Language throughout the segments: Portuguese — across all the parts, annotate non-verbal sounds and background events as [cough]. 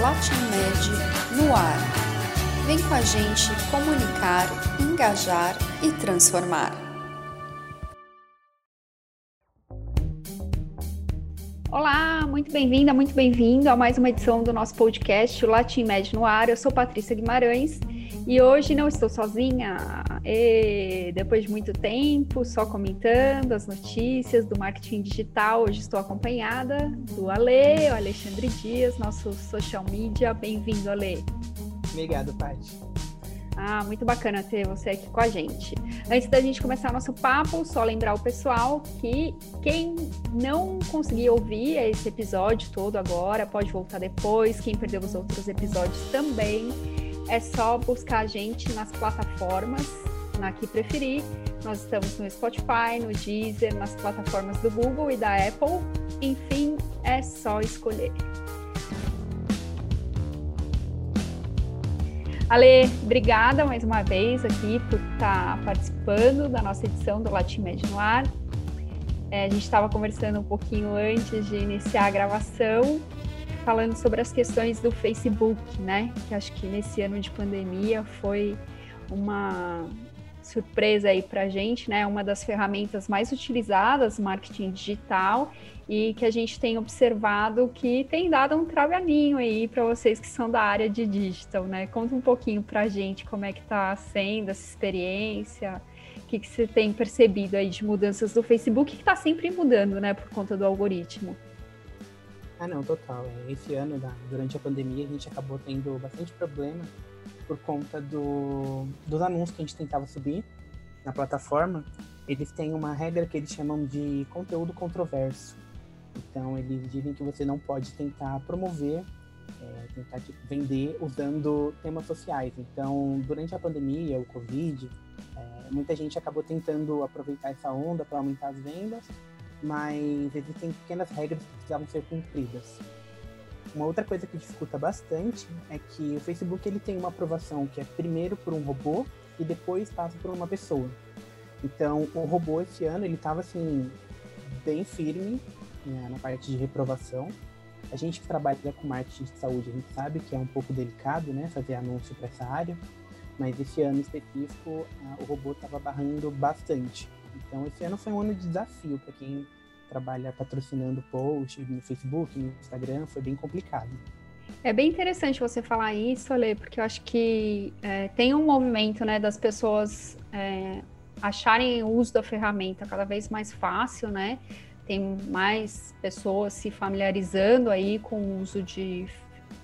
LatinMed no ar. Vem com a gente comunicar, engajar e transformar. Olá, muito bem-vinda, muito bem-vindo a mais uma edição do nosso podcast, o LatinMed no ar. Eu sou Patrícia Guimarães e hoje não estou sozinha. E depois de muito tempo, só comentando as notícias do marketing digital, hoje estou acompanhada do Ale, o Alexandre Dias, nosso social media. Bem-vindo, Ale. Obrigado, Paty. Ah, muito bacana ter você aqui com a gente. Antes da gente começar nosso papo, só lembrar o pessoal que quem não conseguir ouvir esse episódio todo agora, pode voltar depois. Quem perdeu os outros episódios também é só buscar a gente nas plataformas, na que preferir. Nós estamos no Spotify, no Deezer, nas plataformas do Google e da Apple. Enfim, é só escolher. Ale, obrigada mais uma vez aqui por estar participando da nossa edição do Latim Med no Ar. É, a gente estava conversando um pouquinho antes de iniciar a gravação falando sobre as questões do Facebook, né? Que acho que nesse ano de pandemia foi uma surpresa aí para a gente, né? Uma das ferramentas mais utilizadas, marketing digital, e que a gente tem observado que tem dado um trabalhinho aí para vocês que são da área de digital, né? Conta um pouquinho para a gente como é que está sendo essa experiência, o que, que você tem percebido aí de mudanças do Facebook, que está sempre mudando, né? Por conta do algoritmo. Ah, não, total. É, esse ano, durante a pandemia, a gente acabou tendo bastante problema por conta do, dos anúncios que a gente tentava subir na plataforma. Eles têm uma regra que eles chamam de conteúdo controverso. Então, eles dizem que você não pode tentar promover, é, tentar tipo, vender usando temas sociais. Então, durante a pandemia, o Covid, é, muita gente acabou tentando aproveitar essa onda para aumentar as vendas mas existem pequenas regras que precisavam ser cumpridas. Uma outra coisa que dificulta bastante é que o Facebook ele tem uma aprovação que é primeiro por um robô e depois passa por uma pessoa. Então, o robô esse ano ele estava assim bem firme né, na parte de reprovação. A gente que trabalha com marketing de saúde, a gente sabe que é um pouco delicado, né, fazer anúncio para essa área, mas esse ano específico o robô estava barrando bastante. Então, esse ano foi um ano de desafio para quem trabalha patrocinando post no Facebook, no Instagram, foi bem complicado. É bem interessante você falar isso, Ale, porque eu acho que é, tem um movimento né, das pessoas é, acharem o uso da ferramenta cada vez mais fácil, né? Tem mais pessoas se familiarizando aí com o uso de,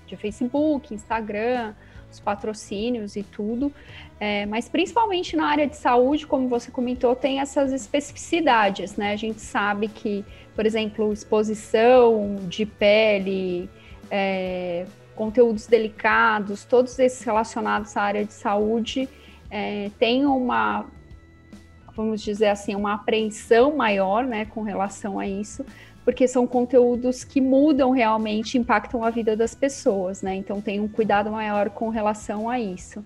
de Facebook, Instagram, os patrocínios e tudo. É, mas principalmente na área de saúde, como você comentou, tem essas especificidades, né? A gente sabe que, por exemplo, exposição de pele, é, conteúdos delicados, todos esses relacionados à área de saúde, é, tem uma, vamos dizer assim, uma apreensão maior, né, com relação a isso, porque são conteúdos que mudam realmente, impactam a vida das pessoas, né? Então tem um cuidado maior com relação a isso.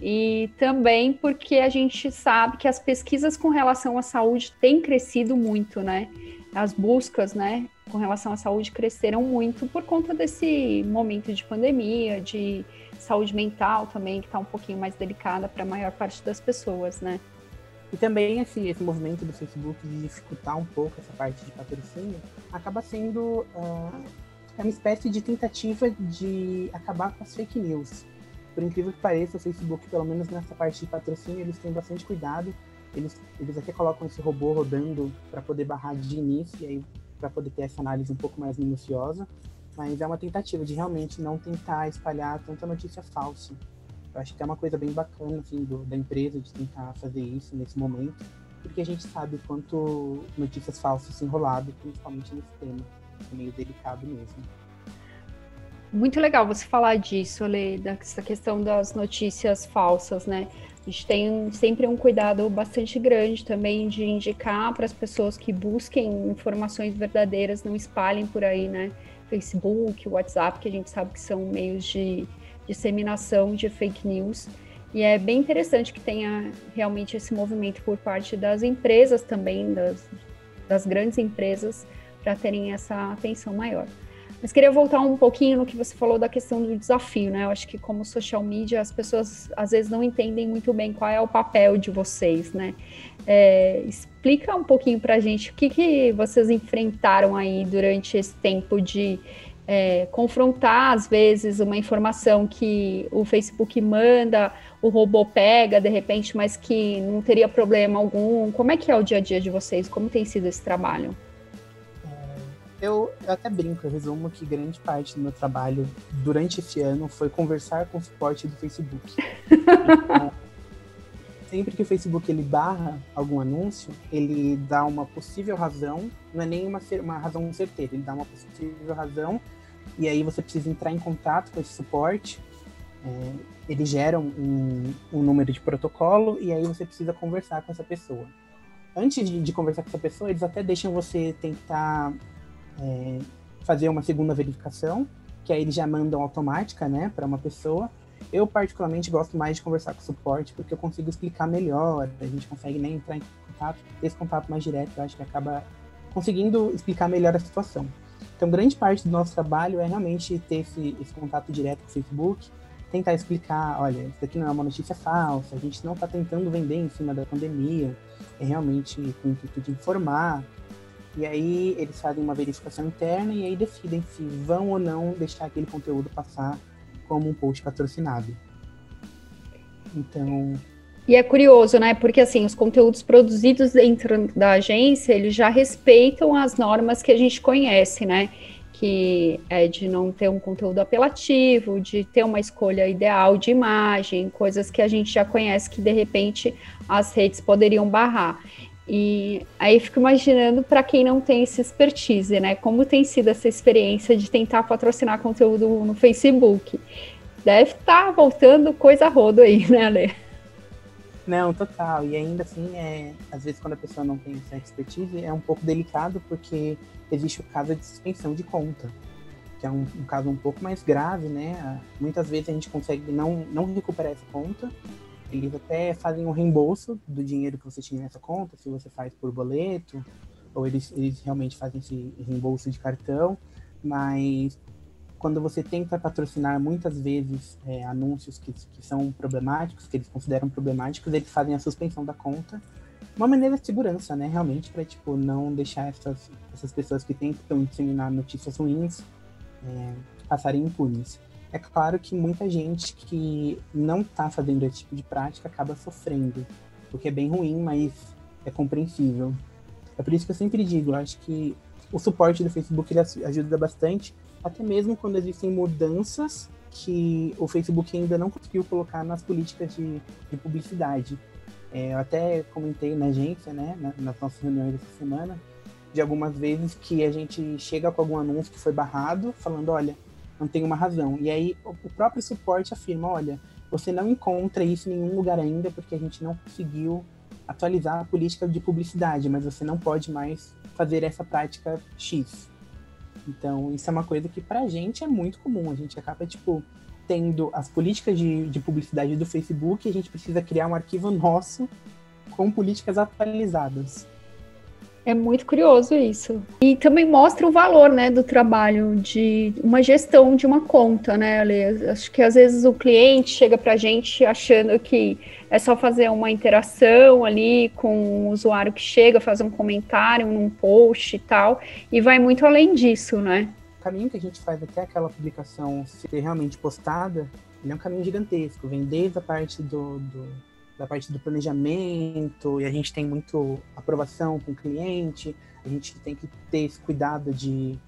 E também porque a gente sabe que as pesquisas com relação à saúde têm crescido muito, né? As buscas, né, com relação à saúde cresceram muito por conta desse momento de pandemia, de saúde mental também, que está um pouquinho mais delicada para a maior parte das pessoas, né? E também esse, esse movimento do Facebook de dificultar um pouco essa parte de patrocínio acaba sendo uh, é uma espécie de tentativa de acabar com as fake news. Por incrível que pareça, o Facebook, pelo menos nessa parte de patrocínio, eles têm bastante cuidado. Eles, eles até colocam esse robô rodando para poder barrar de início e aí para poder ter essa análise um pouco mais minuciosa. Mas é uma tentativa de realmente não tentar espalhar tanta notícia falsa acho que é uma coisa bem bacana assim, do, da empresa de tentar fazer isso nesse momento, porque a gente sabe quanto notícias falsas se enrolado, principalmente nesse tema. É meio delicado mesmo. Muito legal você falar disso, Ale, dessa questão das notícias falsas, né? A gente tem sempre um cuidado bastante grande também de indicar para as pessoas que busquem informações verdadeiras, não espalhem por aí, né? Facebook, WhatsApp, que a gente sabe que são meios de disseminação de fake news. E é bem interessante que tenha realmente esse movimento por parte das empresas também, das, das grandes empresas, para terem essa atenção maior. Mas queria voltar um pouquinho no que você falou da questão do desafio, né? Eu acho que como social media as pessoas às vezes não entendem muito bem qual é o papel de vocês, né? É, explica um pouquinho para a gente o que, que vocês enfrentaram aí durante esse tempo de é, confrontar, às vezes, uma informação que o Facebook manda, o robô pega de repente, mas que não teria problema algum. Como é que é o dia a dia de vocês? Como tem sido esse trabalho? Eu, eu até brinco, eu resumo que grande parte do meu trabalho durante esse ano foi conversar com o suporte do Facebook. então, [laughs] sempre que o Facebook ele barra algum anúncio, ele dá uma possível razão, não é nem uma, uma razão certeira, ele dá uma possível razão, e aí você precisa entrar em contato com esse suporte. É, eles geram um, um número de protocolo, e aí você precisa conversar com essa pessoa antes de, de, conversar com essa pessoa, eles até deixam você tentar é, fazer uma segunda verificação, que aí eles já mandam automática, né, para uma pessoa. Eu, particularmente, gosto mais de conversar com o suporte, porque eu consigo explicar melhor, a gente consegue nem né, entrar em contato, esse contato mais direto, eu acho que acaba conseguindo explicar melhor a situação. Então, grande parte do nosso trabalho é realmente ter esse, esse contato direto com o Facebook, tentar explicar, olha, isso aqui não é uma notícia falsa, a gente não está tentando vender em cima da pandemia, é realmente com o intuito de informar, e aí eles fazem uma verificação interna e aí decidem se vão ou não deixar aquele conteúdo passar como um post patrocinado. Então. E é curioso, né? Porque assim, os conteúdos produzidos dentro da agência, eles já respeitam as normas que a gente conhece, né? Que é de não ter um conteúdo apelativo, de ter uma escolha ideal de imagem, coisas que a gente já conhece que de repente as redes poderiam barrar. E aí fico imaginando para quem não tem esse expertise, né? Como tem sido essa experiência de tentar patrocinar conteúdo no Facebook? Deve estar tá voltando coisa rodo aí, né, Ale? Não, total. E ainda assim, é, às vezes quando a pessoa não tem essa expertise, é um pouco delicado porque existe o caso de suspensão de conta, que é um, um caso um pouco mais grave, né? Muitas vezes a gente consegue não, não recuperar essa conta eles até fazem um reembolso do dinheiro que você tinha nessa conta, se você faz por boleto, ou eles, eles realmente fazem esse reembolso de cartão, mas quando você tenta patrocinar muitas vezes é, anúncios que, que são problemáticos, que eles consideram problemáticos, eles fazem a suspensão da conta. Uma maneira de segurança, né? Realmente, para tipo, não deixar essas, essas pessoas que tentam disseminar notícias ruins é, passarem impunes. É claro que muita gente que não está fazendo esse tipo de prática acaba sofrendo, o que é bem ruim, mas é compreensível. É por isso que eu sempre digo, eu acho que o suporte do Facebook ajuda bastante, até mesmo quando existem mudanças que o Facebook ainda não conseguiu colocar nas políticas de, de publicidade. É, eu até comentei na agência, né, nas nossas reuniões essa semana, de algumas vezes que a gente chega com algum anúncio que foi barrado, falando, olha, não tem uma razão. E aí o próprio suporte afirma, olha, você não encontra isso em nenhum lugar ainda porque a gente não conseguiu atualizar a política de publicidade, mas você não pode mais fazer essa prática X. Então, isso é uma coisa que pra gente é muito comum. A gente acaba, tipo, tendo as políticas de, de publicidade do Facebook a gente precisa criar um arquivo nosso com políticas atualizadas. É muito curioso isso. E também mostra o valor, né, do trabalho de uma gestão de uma conta, né, Ale? Acho que às vezes o cliente chega para a gente achando que é só fazer uma interação ali com o usuário que chega, fazer um comentário num post e tal, e vai muito além disso, né? O caminho que a gente faz até aquela publicação ser realmente postada, ele é um caminho gigantesco. Vem desde a parte do, do da parte do planejamento, e a gente tem muito aprovação com o cliente, a gente tem que ter esse cuidado de,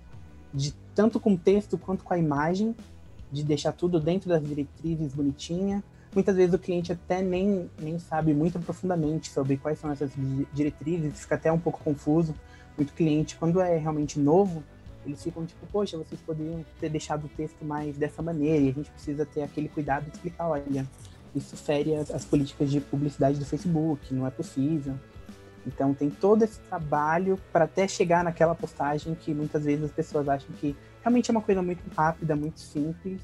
de tanto com o texto quanto com a imagem, de deixar tudo dentro das diretrizes bonitinha. Muitas vezes o cliente até nem, nem sabe muito profundamente sobre quais são essas diretrizes, fica até um pouco confuso. Muito cliente, quando é realmente novo, eles ficam tipo, poxa, vocês poderiam ter deixado o texto mais dessa maneira, e a gente precisa ter aquele cuidado de explicar, olha, isso fere as, as políticas de publicidade do Facebook, não é possível. Então tem todo esse trabalho para até chegar naquela postagem que muitas vezes as pessoas acham que realmente é uma coisa muito rápida, muito simples,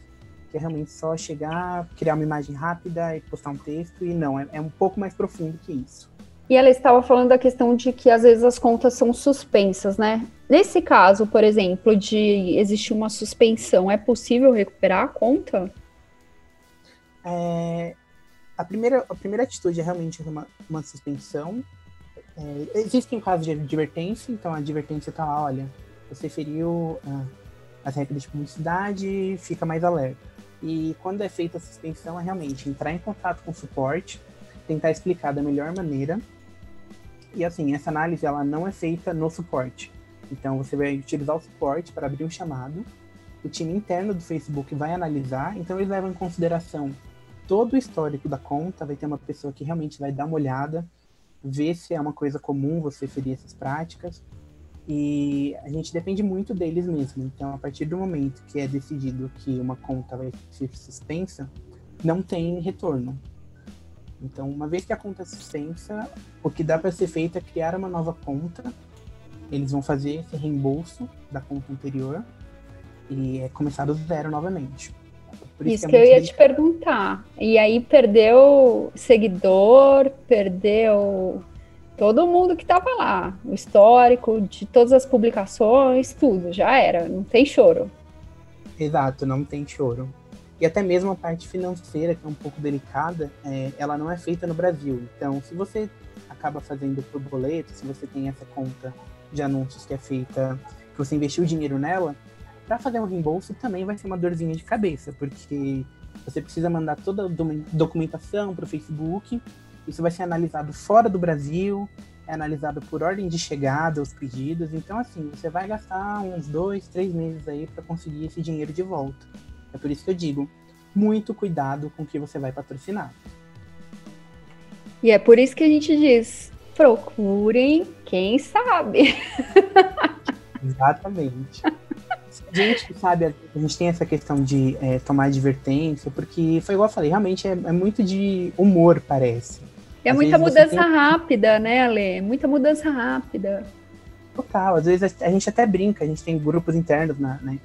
que é realmente só chegar, criar uma imagem rápida e postar um texto, e não, é, é um pouco mais profundo que isso. E ela estava falando da questão de que às vezes as contas são suspensas, né? Nesse caso, por exemplo, de existir uma suspensão, é possível recuperar a conta? É, a, primeira, a primeira atitude é realmente uma, uma suspensão. É, existem casos de advertência, então a advertência está lá, olha, você feriu ah, as regras de publicidade, fica mais alerta. E quando é feita a suspensão, é realmente entrar em contato com o suporte, tentar explicar da melhor maneira. E assim, essa análise ela não é feita no suporte. Então você vai utilizar o suporte para abrir um chamado. O time interno do Facebook vai analisar, então eles levam em consideração todo o histórico da conta, vai ter uma pessoa que realmente vai dar uma olhada, ver se é uma coisa comum você ferir essas práticas. E a gente depende muito deles mesmo. Então, a partir do momento que é decidido que uma conta vai ser suspensa, não tem retorno. Então, uma vez que a conta é suspensa, o que dá para ser feito é criar uma nova conta. Eles vão fazer esse reembolso da conta anterior e é começar do zero novamente. Isso, que, é que eu ia te perguntar. E aí perdeu seguidor, perdeu todo mundo que estava lá, o histórico de todas as publicações, tudo, já era, não tem choro. Exato, não tem choro. E até mesmo a parte financeira, que é um pouco delicada, é, ela não é feita no Brasil. Então, se você acaba fazendo por boleto, se você tem essa conta de anúncios que é feita, que você investiu dinheiro nela, para fazer um reembolso também vai ser uma dorzinha de cabeça, porque você precisa mandar toda a documentação para o Facebook, isso vai ser analisado fora do Brasil, é analisado por ordem de chegada, os pedidos, então assim, você vai gastar uns dois, três meses aí para conseguir esse dinheiro de volta. É por isso que eu digo, muito cuidado com o que você vai patrocinar. E é por isso que a gente diz, procurem quem sabe. [laughs] Exatamente gente, sabe, a gente tem essa questão de é, tomar advertência, porque foi igual eu falei, realmente é, é muito de humor, parece. É às muita mudança tem... rápida, né, Ale? Muita mudança rápida. Total, às vezes a gente até brinca, a gente tem grupos internos na, na,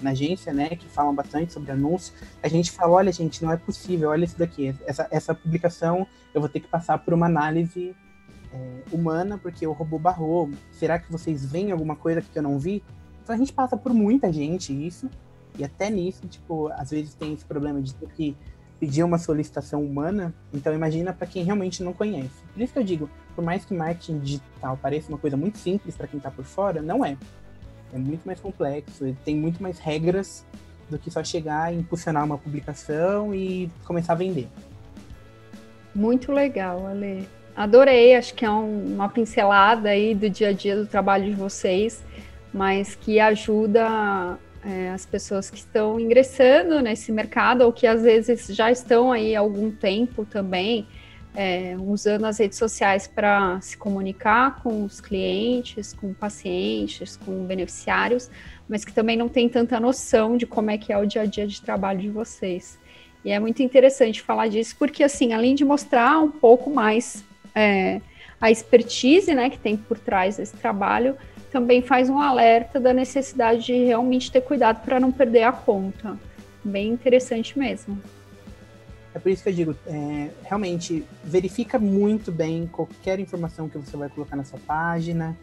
na agência, né, que falam bastante sobre anúncios. A gente fala, olha, gente, não é possível, olha isso daqui, essa, essa publicação eu vou ter que passar por uma análise é, humana, porque o robô barrou. Será que vocês veem alguma coisa que eu não vi? Então a gente passa por muita gente isso, e até nisso, tipo, às vezes tem esse problema de ter que pedir uma solicitação humana, então imagina para quem realmente não conhece. Por isso que eu digo, por mais que marketing digital pareça uma coisa muito simples para quem está por fora, não é. É muito mais complexo, tem muito mais regras do que só chegar e impulsionar uma publicação e começar a vender. Muito legal, Ale. Adorei, acho que é um, uma pincelada aí do dia a dia do trabalho de vocês mas que ajuda é, as pessoas que estão ingressando nesse mercado ou que às vezes já estão aí há algum tempo também é, usando as redes sociais para se comunicar com os clientes, com pacientes, com beneficiários, mas que também não tem tanta noção de como é que é o dia a dia de trabalho de vocês. E é muito interessante falar disso, porque assim, além de mostrar um pouco mais é, a expertise né, que tem por trás desse trabalho, também faz um alerta da necessidade de realmente ter cuidado para não perder a conta. Bem interessante mesmo. É por isso que eu digo, é, realmente, verifica muito bem qualquer informação que você vai colocar na sua página.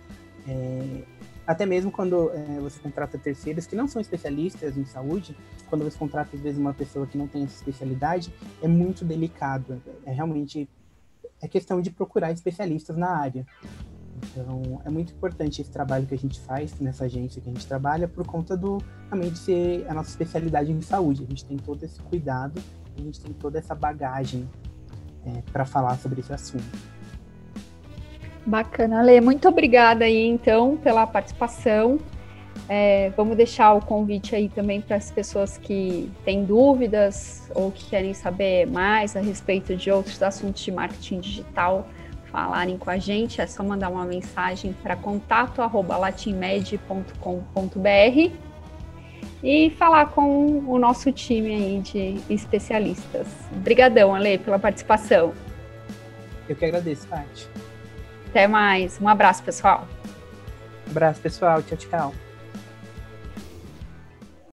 É, até mesmo quando é, você contrata terceiros que não são especialistas em saúde, quando você contrata, às vezes, uma pessoa que não tem essa especialidade, é muito delicado. É realmente é questão de procurar especialistas na área. Então, é muito importante esse trabalho que a gente faz nessa agência que a gente trabalha, por conta do realmente ser a nossa especialidade em saúde. A gente tem todo esse cuidado, a gente tem toda essa bagagem é, para falar sobre esse assunto. Bacana, Lê. Muito obrigada aí, então, pela participação. É, vamos deixar o convite aí também para as pessoas que têm dúvidas ou que querem saber mais a respeito de outros assuntos de marketing digital falarem com a gente, é só mandar uma mensagem para contato@latinmed.com.br e falar com o nosso time aí de especialistas. Obrigadão, Ale, pela participação. Eu que agradeço, Paty. Até mais. Um abraço, pessoal. Um abraço, pessoal. Tchau, tchau.